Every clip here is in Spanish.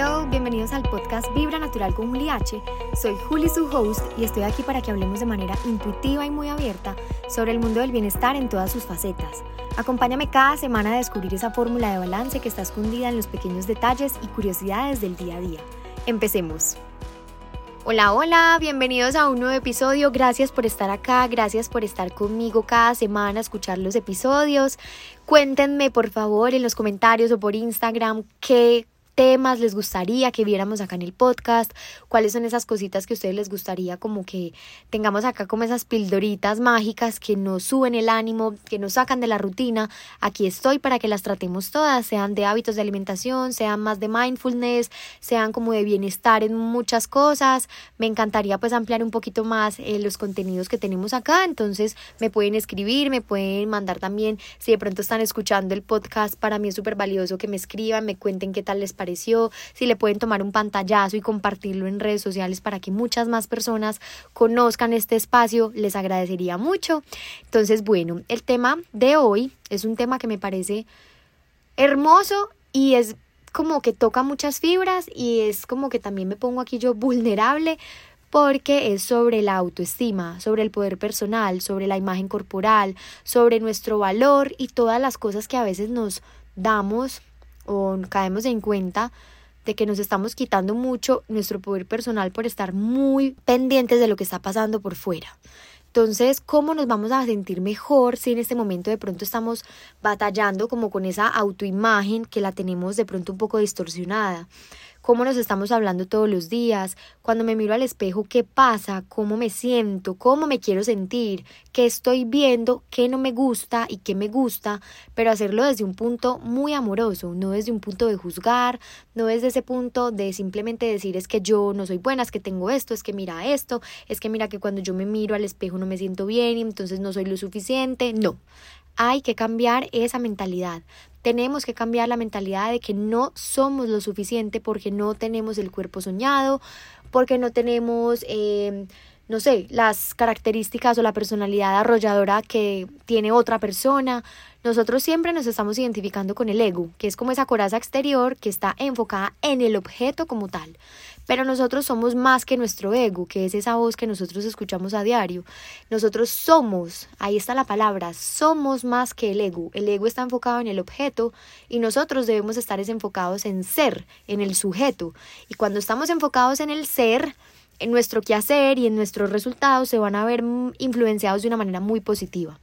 Hello, bienvenidos al podcast Vibra Natural con Juli H. Soy Juli, su host, y estoy aquí para que hablemos de manera intuitiva y muy abierta sobre el mundo del bienestar en todas sus facetas. Acompáñame cada semana a descubrir esa fórmula de balance que está escondida en los pequeños detalles y curiosidades del día a día. Empecemos. Hola, hola, bienvenidos a un nuevo episodio. Gracias por estar acá, gracias por estar conmigo cada semana, escuchar los episodios. Cuéntenme por favor en los comentarios o por Instagram qué temas les gustaría que viéramos acá en el podcast, cuáles son esas cositas que a ustedes les gustaría como que tengamos acá como esas pildoritas mágicas que nos suben el ánimo, que nos sacan de la rutina. Aquí estoy para que las tratemos todas, sean de hábitos de alimentación, sean más de mindfulness, sean como de bienestar en muchas cosas. Me encantaría pues ampliar un poquito más eh, los contenidos que tenemos acá, entonces me pueden escribir, me pueden mandar también, si de pronto están escuchando el podcast, para mí es súper valioso que me escriban, me cuenten qué tal les parece si le pueden tomar un pantallazo y compartirlo en redes sociales para que muchas más personas conozcan este espacio, les agradecería mucho. Entonces, bueno, el tema de hoy es un tema que me parece hermoso y es como que toca muchas fibras y es como que también me pongo aquí yo vulnerable porque es sobre la autoestima, sobre el poder personal, sobre la imagen corporal, sobre nuestro valor y todas las cosas que a veces nos damos o caemos en cuenta de que nos estamos quitando mucho nuestro poder personal por estar muy pendientes de lo que está pasando por fuera. Entonces, ¿cómo nos vamos a sentir mejor si en este momento de pronto estamos batallando como con esa autoimagen que la tenemos de pronto un poco distorsionada? Cómo nos estamos hablando todos los días, cuando me miro al espejo, qué pasa, cómo me siento, cómo me quiero sentir, qué estoy viendo, qué no me gusta y qué me gusta, pero hacerlo desde un punto muy amoroso, no desde un punto de juzgar, no desde ese punto de simplemente decir es que yo no soy buena, es que tengo esto, es que mira esto, es que mira que cuando yo me miro al espejo no me siento bien y entonces no soy lo suficiente, no. Hay que cambiar esa mentalidad. Tenemos que cambiar la mentalidad de que no somos lo suficiente porque no tenemos el cuerpo soñado, porque no tenemos, eh, no sé, las características o la personalidad arrolladora que tiene otra persona. Nosotros siempre nos estamos identificando con el ego, que es como esa coraza exterior que está enfocada en el objeto como tal. Pero nosotros somos más que nuestro ego, que es esa voz que nosotros escuchamos a diario. Nosotros somos, ahí está la palabra, somos más que el ego. El ego está enfocado en el objeto y nosotros debemos estar enfocados en ser, en el sujeto. Y cuando estamos enfocados en el ser, en nuestro quehacer y en nuestros resultados se van a ver influenciados de una manera muy positiva.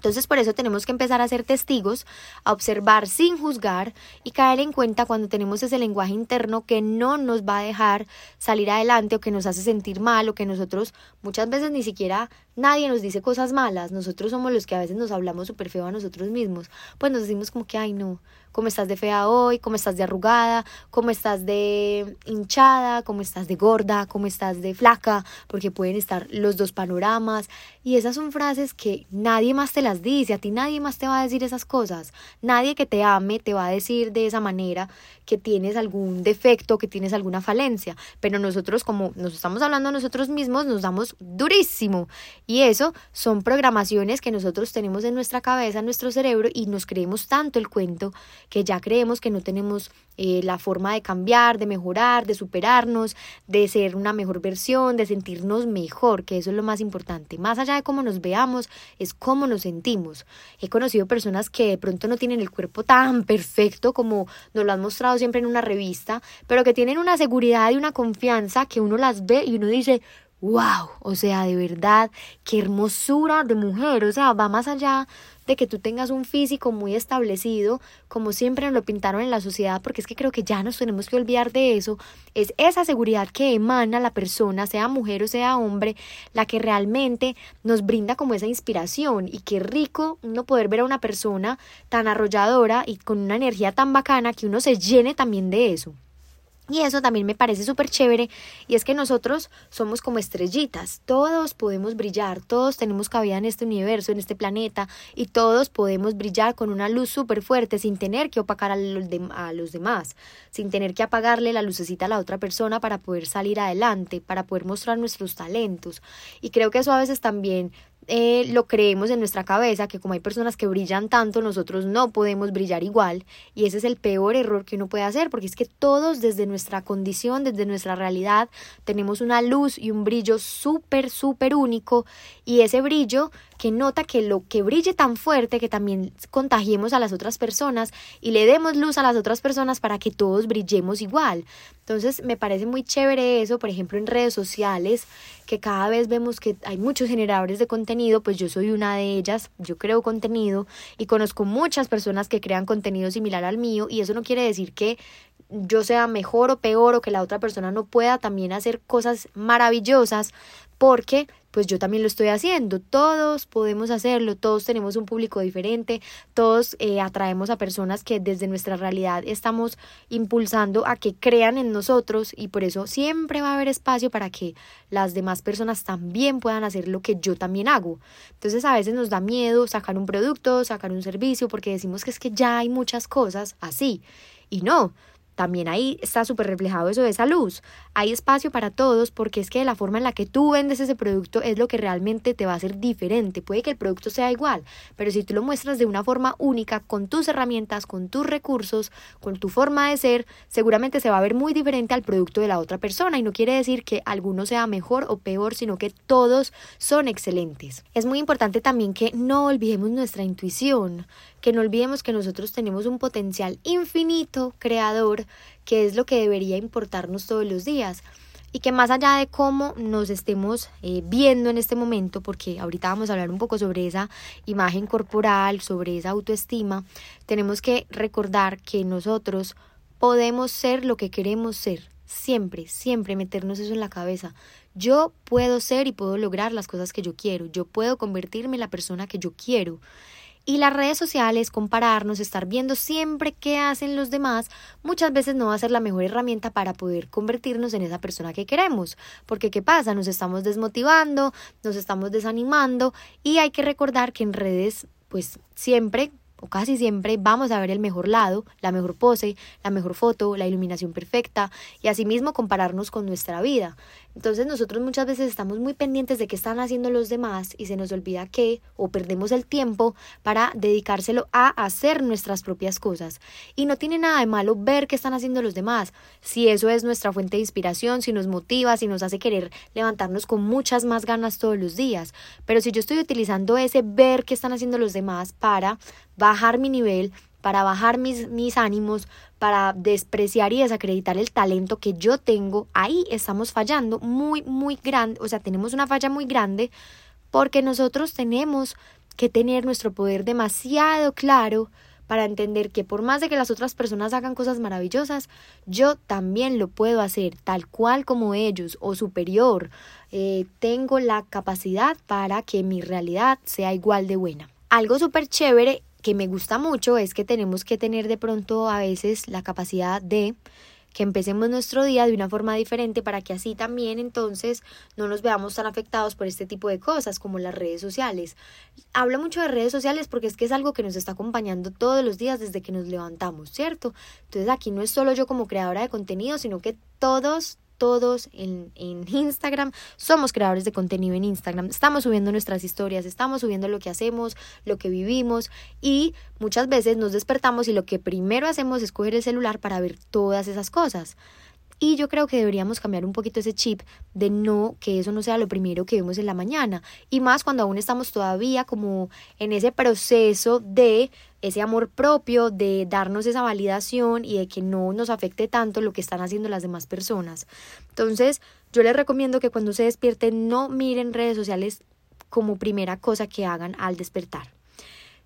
Entonces por eso tenemos que empezar a ser testigos, a observar sin juzgar y caer en cuenta cuando tenemos ese lenguaje interno que no nos va a dejar salir adelante o que nos hace sentir mal o que nosotros muchas veces ni siquiera nadie nos dice cosas malas, nosotros somos los que a veces nos hablamos súper feo a nosotros mismos, pues nos decimos como que, ay no, cómo estás de fea hoy, cómo estás de arrugada, cómo estás de hinchada, cómo estás de gorda, cómo estás de flaca, porque pueden estar los dos panoramas. Y esas son frases que nadie más te las dice, a ti nadie más te va a decir esas cosas. Nadie que te ame te va a decir de esa manera que tienes algún defecto, que tienes alguna falencia. Pero nosotros, como nos estamos hablando nosotros mismos, nos damos durísimo. Y eso son programaciones que nosotros tenemos en nuestra cabeza, en nuestro cerebro, y nos creemos tanto el cuento que ya creemos que no tenemos eh, la forma de cambiar, de mejorar, de superarnos, de ser una mejor versión, de sentirnos mejor, que eso es lo más importante. Más allá de cómo nos veamos, es cómo nos sentimos. He conocido personas que de pronto no tienen el cuerpo tan perfecto como nos lo han mostrado siempre en una revista, pero que tienen una seguridad y una confianza que uno las ve y uno dice, wow, o sea, de verdad, qué hermosura de mujer, o sea, va más allá de que tú tengas un físico muy establecido, como siempre nos lo pintaron en la sociedad, porque es que creo que ya nos tenemos que olvidar de eso, es esa seguridad que emana la persona, sea mujer o sea hombre, la que realmente nos brinda como esa inspiración. Y qué rico uno poder ver a una persona tan arrolladora y con una energía tan bacana que uno se llene también de eso. Y eso también me parece súper chévere y es que nosotros somos como estrellitas, todos podemos brillar, todos tenemos cabida en este universo, en este planeta y todos podemos brillar con una luz súper fuerte sin tener que opacar a los, a los demás, sin tener que apagarle la lucecita a la otra persona para poder salir adelante, para poder mostrar nuestros talentos. Y creo que eso a veces también eh, lo creemos en nuestra cabeza, que como hay personas que brillan tanto, nosotros no podemos brillar igual. Y ese es el peor error que uno puede hacer, porque es que todos desde nuestra condición, desde nuestra realidad, tenemos una luz y un brillo súper, súper único. Y ese brillo que nota que lo que brille tan fuerte, que también contagiemos a las otras personas y le demos luz a las otras personas para que todos brillemos igual. Entonces me parece muy chévere eso, por ejemplo en redes sociales, que cada vez vemos que hay muchos generadores de contenido, pues yo soy una de ellas, yo creo contenido y conozco muchas personas que crean contenido similar al mío y eso no quiere decir que yo sea mejor o peor o que la otra persona no pueda también hacer cosas maravillosas porque pues yo también lo estoy haciendo. Todos podemos hacerlo, todos tenemos un público diferente, todos eh, atraemos a personas que desde nuestra realidad estamos impulsando a que crean en nosotros y por eso siempre va a haber espacio para que las demás personas también puedan hacer lo que yo también hago. Entonces a veces nos da miedo sacar un producto, sacar un servicio, porque decimos que es que ya hay muchas cosas así. Y no, también ahí está súper reflejado eso de esa luz. Hay espacio para todos porque es que la forma en la que tú vendes ese producto es lo que realmente te va a hacer diferente. Puede que el producto sea igual, pero si tú lo muestras de una forma única, con tus herramientas, con tus recursos, con tu forma de ser, seguramente se va a ver muy diferente al producto de la otra persona y no quiere decir que alguno sea mejor o peor, sino que todos son excelentes. Es muy importante también que no olvidemos nuestra intuición que no olvidemos que nosotros tenemos un potencial infinito creador, que es lo que debería importarnos todos los días. Y que más allá de cómo nos estemos eh, viendo en este momento, porque ahorita vamos a hablar un poco sobre esa imagen corporal, sobre esa autoestima, tenemos que recordar que nosotros podemos ser lo que queremos ser. Siempre, siempre meternos eso en la cabeza. Yo puedo ser y puedo lograr las cosas que yo quiero. Yo puedo convertirme en la persona que yo quiero. Y las redes sociales, compararnos, estar viendo siempre qué hacen los demás, muchas veces no va a ser la mejor herramienta para poder convertirnos en esa persona que queremos. Porque ¿qué pasa? Nos estamos desmotivando, nos estamos desanimando y hay que recordar que en redes pues siempre o casi siempre vamos a ver el mejor lado, la mejor pose, la mejor foto, la iluminación perfecta y asimismo compararnos con nuestra vida. Entonces nosotros muchas veces estamos muy pendientes de qué están haciendo los demás y se nos olvida que o perdemos el tiempo para dedicárselo a hacer nuestras propias cosas. Y no tiene nada de malo ver qué están haciendo los demás, si eso es nuestra fuente de inspiración, si nos motiva, si nos hace querer levantarnos con muchas más ganas todos los días. Pero si yo estoy utilizando ese ver qué están haciendo los demás para bajar mi nivel, para bajar mis, mis ánimos, para despreciar y desacreditar el talento que yo tengo, ahí estamos fallando muy, muy grande, o sea, tenemos una falla muy grande porque nosotros tenemos que tener nuestro poder demasiado claro para entender que por más de que las otras personas hagan cosas maravillosas, yo también lo puedo hacer tal cual como ellos o superior. Eh, tengo la capacidad para que mi realidad sea igual de buena. Algo súper chévere que me gusta mucho es que tenemos que tener de pronto a veces la capacidad de que empecemos nuestro día de una forma diferente para que así también entonces no nos veamos tan afectados por este tipo de cosas como las redes sociales. Hablo mucho de redes sociales porque es que es algo que nos está acompañando todos los días desde que nos levantamos, ¿cierto? Entonces aquí no es solo yo como creadora de contenido, sino que todos, todos en, en, Instagram. Somos creadores de contenido en Instagram. Estamos subiendo nuestras historias, estamos subiendo lo que hacemos, lo que vivimos y muchas veces nos despertamos y lo que primero hacemos es coger el celular para ver todas esas cosas. Y yo creo que deberíamos cambiar un poquito ese chip de no, que eso no sea lo primero que vemos en la mañana. Y más cuando aún estamos todavía como en ese proceso de ese amor propio, de darnos esa validación y de que no nos afecte tanto lo que están haciendo las demás personas. Entonces, yo les recomiendo que cuando se despierten no miren redes sociales como primera cosa que hagan al despertar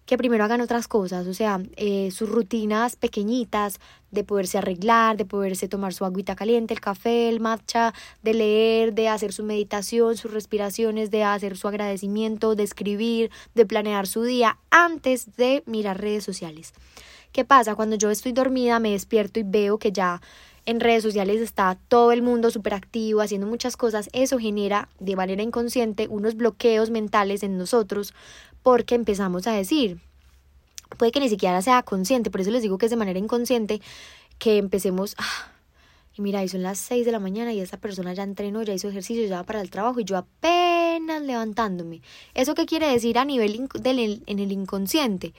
que primero hagan otras cosas, o sea, eh, sus rutinas pequeñitas de poderse arreglar, de poderse tomar su agüita caliente, el café, el matcha, de leer, de hacer su meditación, sus respiraciones, de hacer su agradecimiento, de escribir, de planear su día antes de mirar redes sociales. ¿Qué pasa? Cuando yo estoy dormida me despierto y veo que ya en redes sociales está todo el mundo súper activo, haciendo muchas cosas, eso genera de manera inconsciente unos bloqueos mentales en nosotros porque empezamos a decir, puede que ni siquiera sea consciente, por eso les digo que es de manera inconsciente que empecemos, ah, y mira, y son las 6 de la mañana y esa persona ya entrenó, ya hizo ejercicio, ya va para el trabajo y yo apenas levantándome. ¿Eso qué quiere decir a nivel del, en el inconsciente?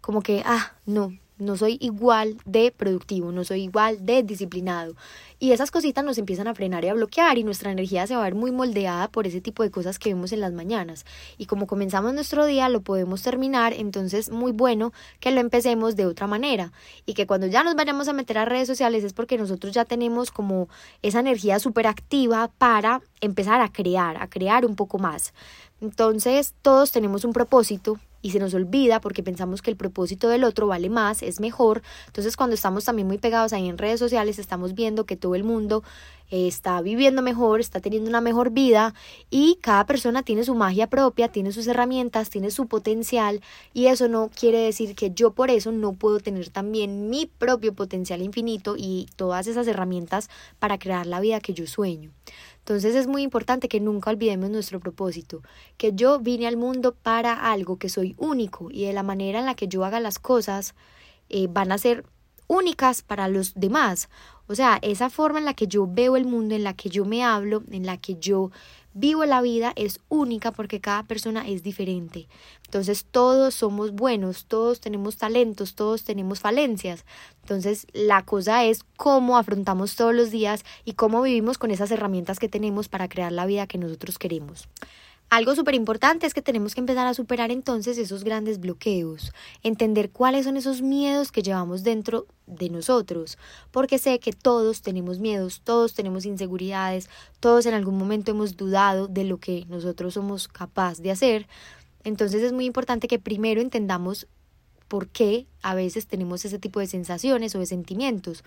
Como que, ah, no, no soy igual de productivo, no soy igual de disciplinado. Y esas cositas nos empiezan a frenar y a bloquear y nuestra energía se va a ver muy moldeada por ese tipo de cosas que vemos en las mañanas. Y como comenzamos nuestro día, lo podemos terminar, entonces muy bueno que lo empecemos de otra manera. Y que cuando ya nos vayamos a meter a redes sociales es porque nosotros ya tenemos como esa energía súper activa para empezar a crear, a crear un poco más. Entonces todos tenemos un propósito y se nos olvida porque pensamos que el propósito del otro vale más, es mejor. Entonces cuando estamos también muy pegados ahí en redes sociales estamos viendo que todo el mundo eh, está viviendo mejor, está teniendo una mejor vida y cada persona tiene su magia propia, tiene sus herramientas, tiene su potencial y eso no quiere decir que yo por eso no puedo tener también mi propio potencial infinito y todas esas herramientas para crear la vida que yo sueño. Entonces es muy importante que nunca olvidemos nuestro propósito, que yo vine al mundo para algo, que soy único y de la manera en la que yo haga las cosas eh, van a ser únicas para los demás. O sea, esa forma en la que yo veo el mundo, en la que yo me hablo, en la que yo vivo la vida es única porque cada persona es diferente. Entonces todos somos buenos, todos tenemos talentos, todos tenemos falencias. Entonces la cosa es cómo afrontamos todos los días y cómo vivimos con esas herramientas que tenemos para crear la vida que nosotros queremos. Algo súper importante es que tenemos que empezar a superar entonces esos grandes bloqueos, entender cuáles son esos miedos que llevamos dentro de nosotros, porque sé que todos tenemos miedos, todos tenemos inseguridades, todos en algún momento hemos dudado de lo que nosotros somos capaces de hacer. Entonces es muy importante que primero entendamos por qué a veces tenemos ese tipo de sensaciones o de sentimientos.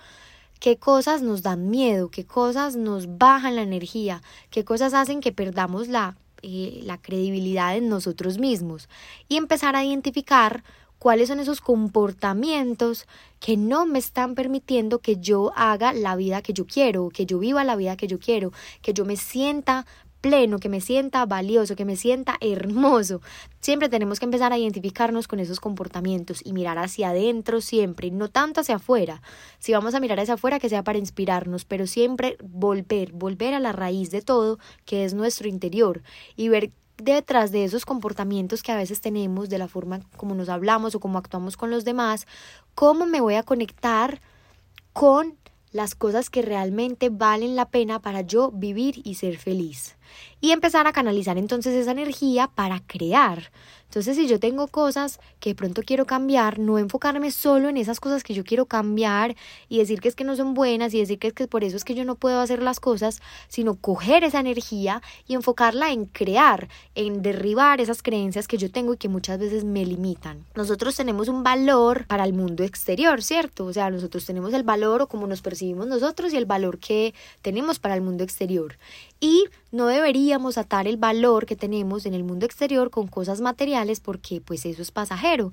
Qué cosas nos dan miedo, qué cosas nos bajan la energía, qué cosas hacen que perdamos la eh, la credibilidad en nosotros mismos y empezar a identificar cuáles son esos comportamientos que no me están permitiendo que yo haga la vida que yo quiero, que yo viva la vida que yo quiero, que yo me sienta pleno, que me sienta valioso, que me sienta hermoso. Siempre tenemos que empezar a identificarnos con esos comportamientos y mirar hacia adentro siempre, no tanto hacia afuera. Si vamos a mirar hacia afuera, que sea para inspirarnos, pero siempre volver, volver a la raíz de todo, que es nuestro interior, y ver detrás de esos comportamientos que a veces tenemos, de la forma como nos hablamos o como actuamos con los demás, cómo me voy a conectar con las cosas que realmente valen la pena para yo vivir y ser feliz. Y empezar a canalizar entonces esa energía para crear. Entonces, si yo tengo cosas que de pronto quiero cambiar, no enfocarme solo en esas cosas que yo quiero cambiar y decir que es que no son buenas y decir que es que por eso es que yo no puedo hacer las cosas, sino coger esa energía y enfocarla en crear, en derribar esas creencias que yo tengo y que muchas veces me limitan. Nosotros tenemos un valor para el mundo exterior, ¿cierto? O sea, nosotros tenemos el valor o como nos percibimos nosotros y el valor que tenemos para el mundo exterior. Y no deberíamos atar el valor que tenemos en el mundo exterior con cosas materiales porque pues eso es pasajero.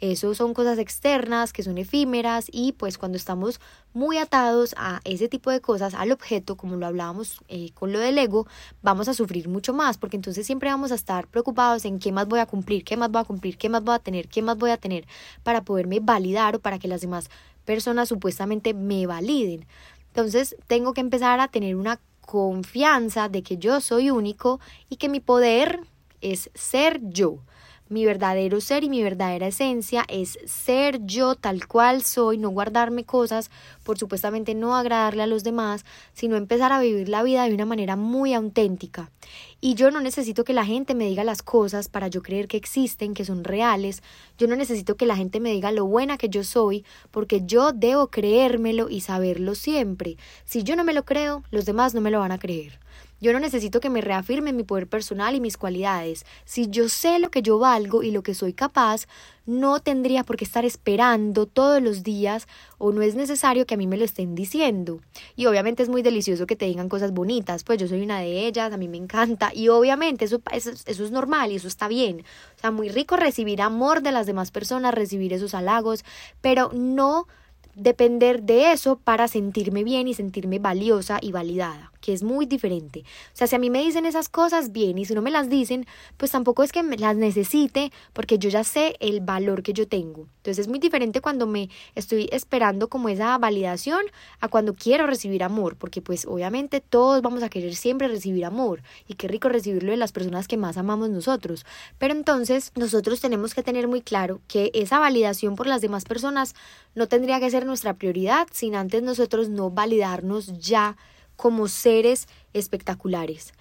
Eso son cosas externas que son efímeras y pues cuando estamos muy atados a ese tipo de cosas, al objeto, como lo hablábamos eh, con lo del ego, vamos a sufrir mucho más porque entonces siempre vamos a estar preocupados en qué más voy a cumplir, qué más voy a cumplir, qué más voy a tener, qué más voy a tener para poderme validar o para que las demás personas supuestamente me validen. Entonces tengo que empezar a tener una confianza de que yo soy único y que mi poder es ser yo. Mi verdadero ser y mi verdadera esencia es ser yo tal cual soy, no guardarme cosas por supuestamente no agradarle a los demás, sino empezar a vivir la vida de una manera muy auténtica. Y yo no necesito que la gente me diga las cosas para yo creer que existen, que son reales. Yo no necesito que la gente me diga lo buena que yo soy, porque yo debo creérmelo y saberlo siempre. Si yo no me lo creo, los demás no me lo van a creer. Yo no necesito que me reafirmen mi poder personal y mis cualidades. Si yo sé lo que yo valgo y lo que soy capaz, no tendría por qué estar esperando todos los días o no es necesario que a mí me lo estén diciendo. Y obviamente es muy delicioso que te digan cosas bonitas, pues yo soy una de ellas, a mí me encanta y obviamente eso, eso, eso es normal y eso está bien. O sea, muy rico recibir amor de las demás personas, recibir esos halagos, pero no depender de eso para sentirme bien y sentirme valiosa y validada, que es muy diferente. O sea, si a mí me dicen esas cosas, bien, y si no me las dicen, pues tampoco es que me las necesite, porque yo ya sé el valor que yo tengo. Entonces es muy diferente cuando me estoy esperando como esa validación a cuando quiero recibir amor, porque pues obviamente todos vamos a querer siempre recibir amor, y qué rico recibirlo de las personas que más amamos nosotros. Pero entonces nosotros tenemos que tener muy claro que esa validación por las demás personas no tendría que ser nuestra prioridad sin antes nosotros no validarnos ya como seres espectaculares.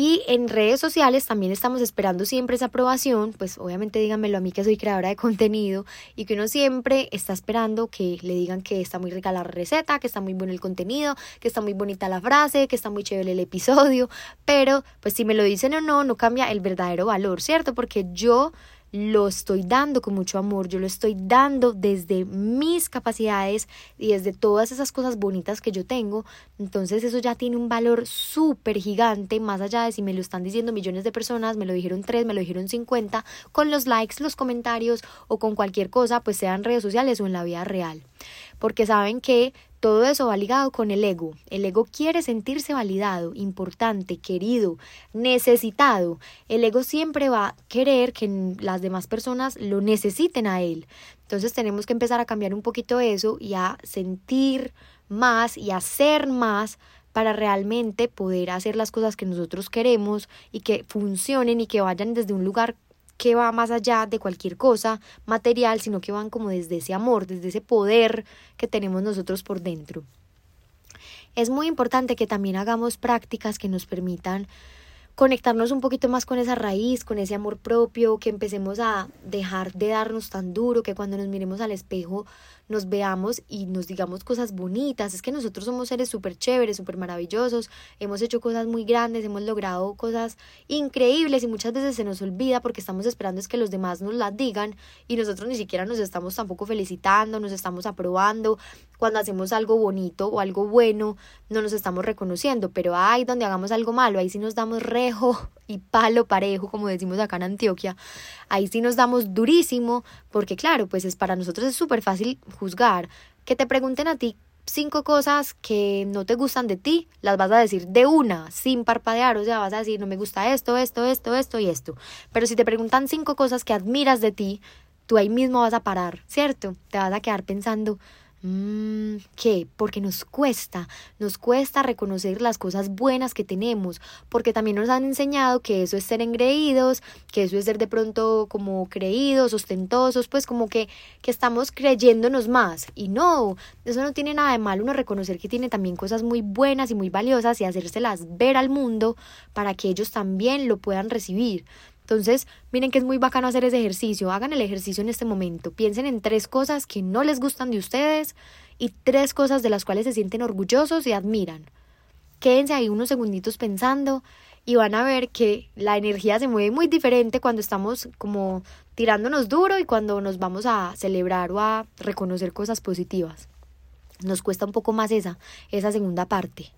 Y en redes sociales también estamos esperando siempre esa aprobación, pues obviamente díganmelo a mí que soy creadora de contenido y que uno siempre está esperando que le digan que está muy rica la receta, que está muy bueno el contenido, que está muy bonita la frase, que está muy chévere el episodio, pero pues si me lo dicen o no, no cambia el verdadero valor, ¿cierto? Porque yo lo estoy dando con mucho amor, yo lo estoy dando desde mis capacidades y desde todas esas cosas bonitas que yo tengo, entonces eso ya tiene un valor súper gigante, más allá de si me lo están diciendo millones de personas, me lo dijeron tres, me lo dijeron cincuenta, con los likes, los comentarios o con cualquier cosa, pues sea en redes sociales o en la vida real. Porque saben que todo eso va ligado con el ego. El ego quiere sentirse validado, importante, querido, necesitado. El ego siempre va a querer que las demás personas lo necesiten a él. Entonces tenemos que empezar a cambiar un poquito eso y a sentir más y hacer más para realmente poder hacer las cosas que nosotros queremos y que funcionen y que vayan desde un lugar que va más allá de cualquier cosa material, sino que van como desde ese amor, desde ese poder que tenemos nosotros por dentro. Es muy importante que también hagamos prácticas que nos permitan conectarnos un poquito más con esa raíz, con ese amor propio, que empecemos a dejar de darnos tan duro, que cuando nos miremos al espejo nos veamos y nos digamos cosas bonitas. Es que nosotros somos seres súper chéveres, súper maravillosos, hemos hecho cosas muy grandes, hemos logrado cosas increíbles y muchas veces se nos olvida porque estamos esperando es que los demás nos las digan y nosotros ni siquiera nos estamos tampoco felicitando, nos estamos aprobando. Cuando hacemos algo bonito o algo bueno, no nos estamos reconociendo, pero ay, donde hagamos algo malo, ahí sí nos damos rejo y palo parejo, como decimos acá en Antioquia. Ahí sí nos damos durísimo, porque claro, pues es para nosotros es súper fácil juzgar. Que te pregunten a ti cinco cosas que no te gustan de ti, las vas a decir de una, sin parpadear, o sea, vas a decir, no me gusta esto, esto, esto, esto y esto. Pero si te preguntan cinco cosas que admiras de ti, tú ahí mismo vas a parar, ¿cierto? Te vas a quedar pensando, Mm, ¿Qué? Porque nos cuesta, nos cuesta reconocer las cosas buenas que tenemos, porque también nos han enseñado que eso es ser engreídos, que eso es ser de pronto como creídos, ostentosos, pues como que, que estamos creyéndonos más. Y no, eso no tiene nada de malo uno reconocer que tiene también cosas muy buenas y muy valiosas y hacérselas ver al mundo para que ellos también lo puedan recibir. Entonces, miren que es muy bacano hacer ese ejercicio. Hagan el ejercicio en este momento. Piensen en tres cosas que no les gustan de ustedes y tres cosas de las cuales se sienten orgullosos y admiran. Quédense ahí unos segunditos pensando y van a ver que la energía se mueve muy diferente cuando estamos como tirándonos duro y cuando nos vamos a celebrar o a reconocer cosas positivas. Nos cuesta un poco más esa, esa segunda parte.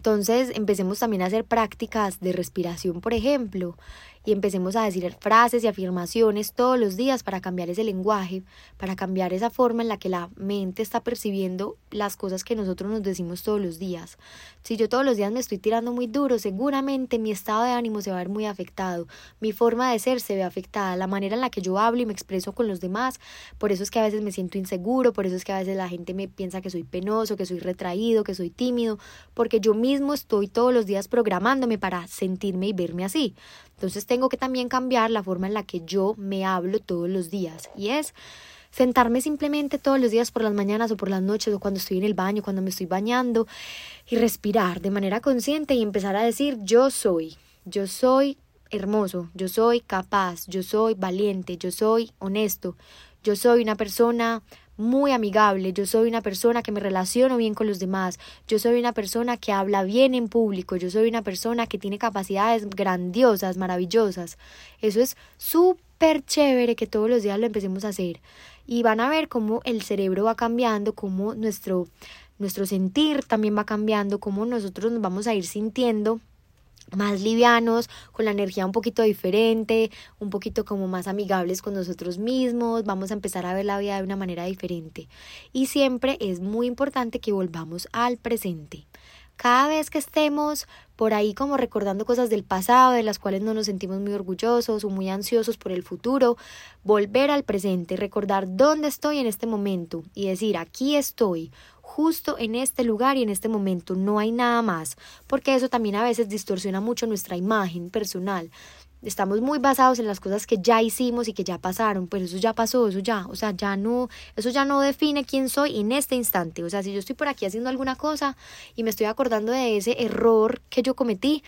Entonces empecemos también a hacer prácticas de respiración, por ejemplo, y empecemos a decir frases y afirmaciones todos los días para cambiar ese lenguaje, para cambiar esa forma en la que la mente está percibiendo las cosas que nosotros nos decimos todos los días. Si yo todos los días me estoy tirando muy duro, seguramente mi estado de ánimo se va a ver muy afectado, mi forma de ser se ve afectada, la manera en la que yo hablo y me expreso con los demás, por eso es que a veces me siento inseguro, por eso es que a veces la gente me piensa que soy penoso, que soy retraído, que soy tímido, porque yo mismo estoy todos los días programándome para sentirme y verme así. Entonces tengo que también cambiar la forma en la que yo me hablo todos los días y es sentarme simplemente todos los días por las mañanas o por las noches o cuando estoy en el baño, cuando me estoy bañando y respirar de manera consciente y empezar a decir yo soy, yo soy hermoso, yo soy capaz, yo soy valiente, yo soy honesto, yo soy una persona muy amigable, yo soy una persona que me relaciono bien con los demás, yo soy una persona que habla bien en público, yo soy una persona que tiene capacidades grandiosas, maravillosas. Eso es súper chévere que todos los días lo empecemos a hacer. Y van a ver cómo el cerebro va cambiando, cómo nuestro, nuestro sentir también va cambiando, cómo nosotros nos vamos a ir sintiendo más livianos, con la energía un poquito diferente, un poquito como más amigables con nosotros mismos, vamos a empezar a ver la vida de una manera diferente. Y siempre es muy importante que volvamos al presente. Cada vez que estemos por ahí como recordando cosas del pasado de las cuales no nos sentimos muy orgullosos o muy ansiosos por el futuro, volver al presente, recordar dónde estoy en este momento y decir aquí estoy, justo en este lugar y en este momento, no hay nada más, porque eso también a veces distorsiona mucho nuestra imagen personal. Estamos muy basados en las cosas que ya hicimos y que ya pasaron, pero eso ya pasó, eso ya, o sea, ya no, eso ya no define quién soy en este instante. O sea, si yo estoy por aquí haciendo alguna cosa y me estoy acordando de ese error que yo cometí,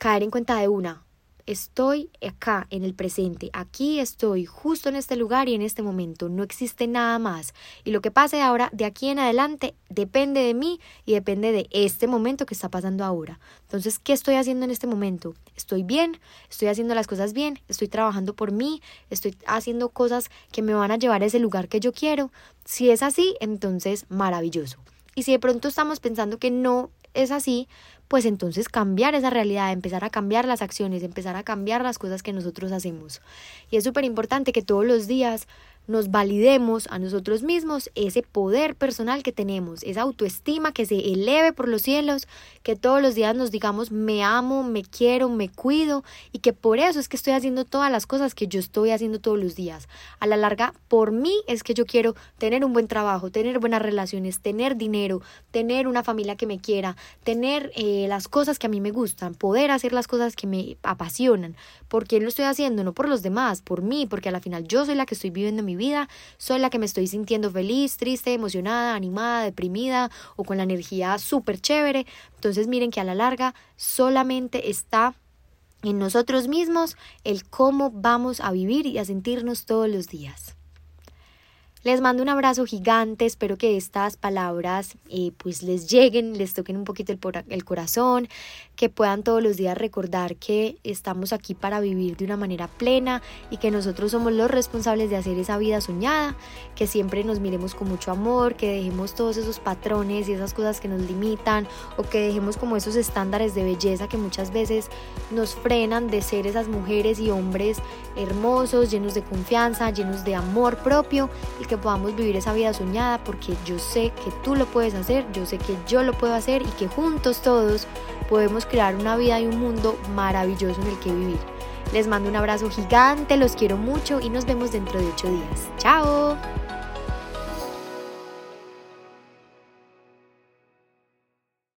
caer en cuenta de una, estoy acá en el presente, aquí estoy justo en este lugar y en este momento, no existe nada más. Y lo que pase ahora, de aquí en adelante, depende de mí y depende de este momento que está pasando ahora. Entonces, ¿qué estoy haciendo en este momento? ¿Estoy bien? ¿Estoy haciendo las cosas bien? ¿Estoy trabajando por mí? ¿Estoy haciendo cosas que me van a llevar a ese lugar que yo quiero? Si es así, entonces maravilloso. Y si de pronto estamos pensando que no es así, pues entonces cambiar esa realidad, empezar a cambiar las acciones, empezar a cambiar las cosas que nosotros hacemos. Y es súper importante que todos los días nos validemos a nosotros mismos ese poder personal que tenemos, esa autoestima que se eleve por los cielos, que todos los días nos digamos me amo, me quiero, me cuido y que por eso es que estoy haciendo todas las cosas que yo estoy haciendo todos los días. A la larga, por mí es que yo quiero tener un buen trabajo, tener buenas relaciones, tener dinero, tener una familia que me quiera, tener eh, las cosas que a mí me gustan, poder hacer las cosas que me apasionan. ¿Por quién lo estoy haciendo? No por los demás, por mí, porque a la final yo soy la que estoy viviendo mi vida, soy la que me estoy sintiendo feliz, triste, emocionada, animada, deprimida o con la energía súper chévere. Entonces miren que a la larga solamente está en nosotros mismos el cómo vamos a vivir y a sentirnos todos los días. Les mando un abrazo gigante, espero que estas palabras eh, pues les lleguen, les toquen un poquito el, el corazón, que puedan todos los días recordar que estamos aquí para vivir de una manera plena y que nosotros somos los responsables de hacer esa vida soñada, que siempre nos miremos con mucho amor, que dejemos todos esos patrones y esas cosas que nos limitan o que dejemos como esos estándares de belleza que muchas veces nos frenan de ser esas mujeres y hombres hermosos, llenos de confianza, llenos de amor propio y podamos vivir esa vida soñada porque yo sé que tú lo puedes hacer, yo sé que yo lo puedo hacer y que juntos todos podemos crear una vida y un mundo maravilloso en el que vivir. Les mando un abrazo gigante, los quiero mucho y nos vemos dentro de ocho días. ¡Chao!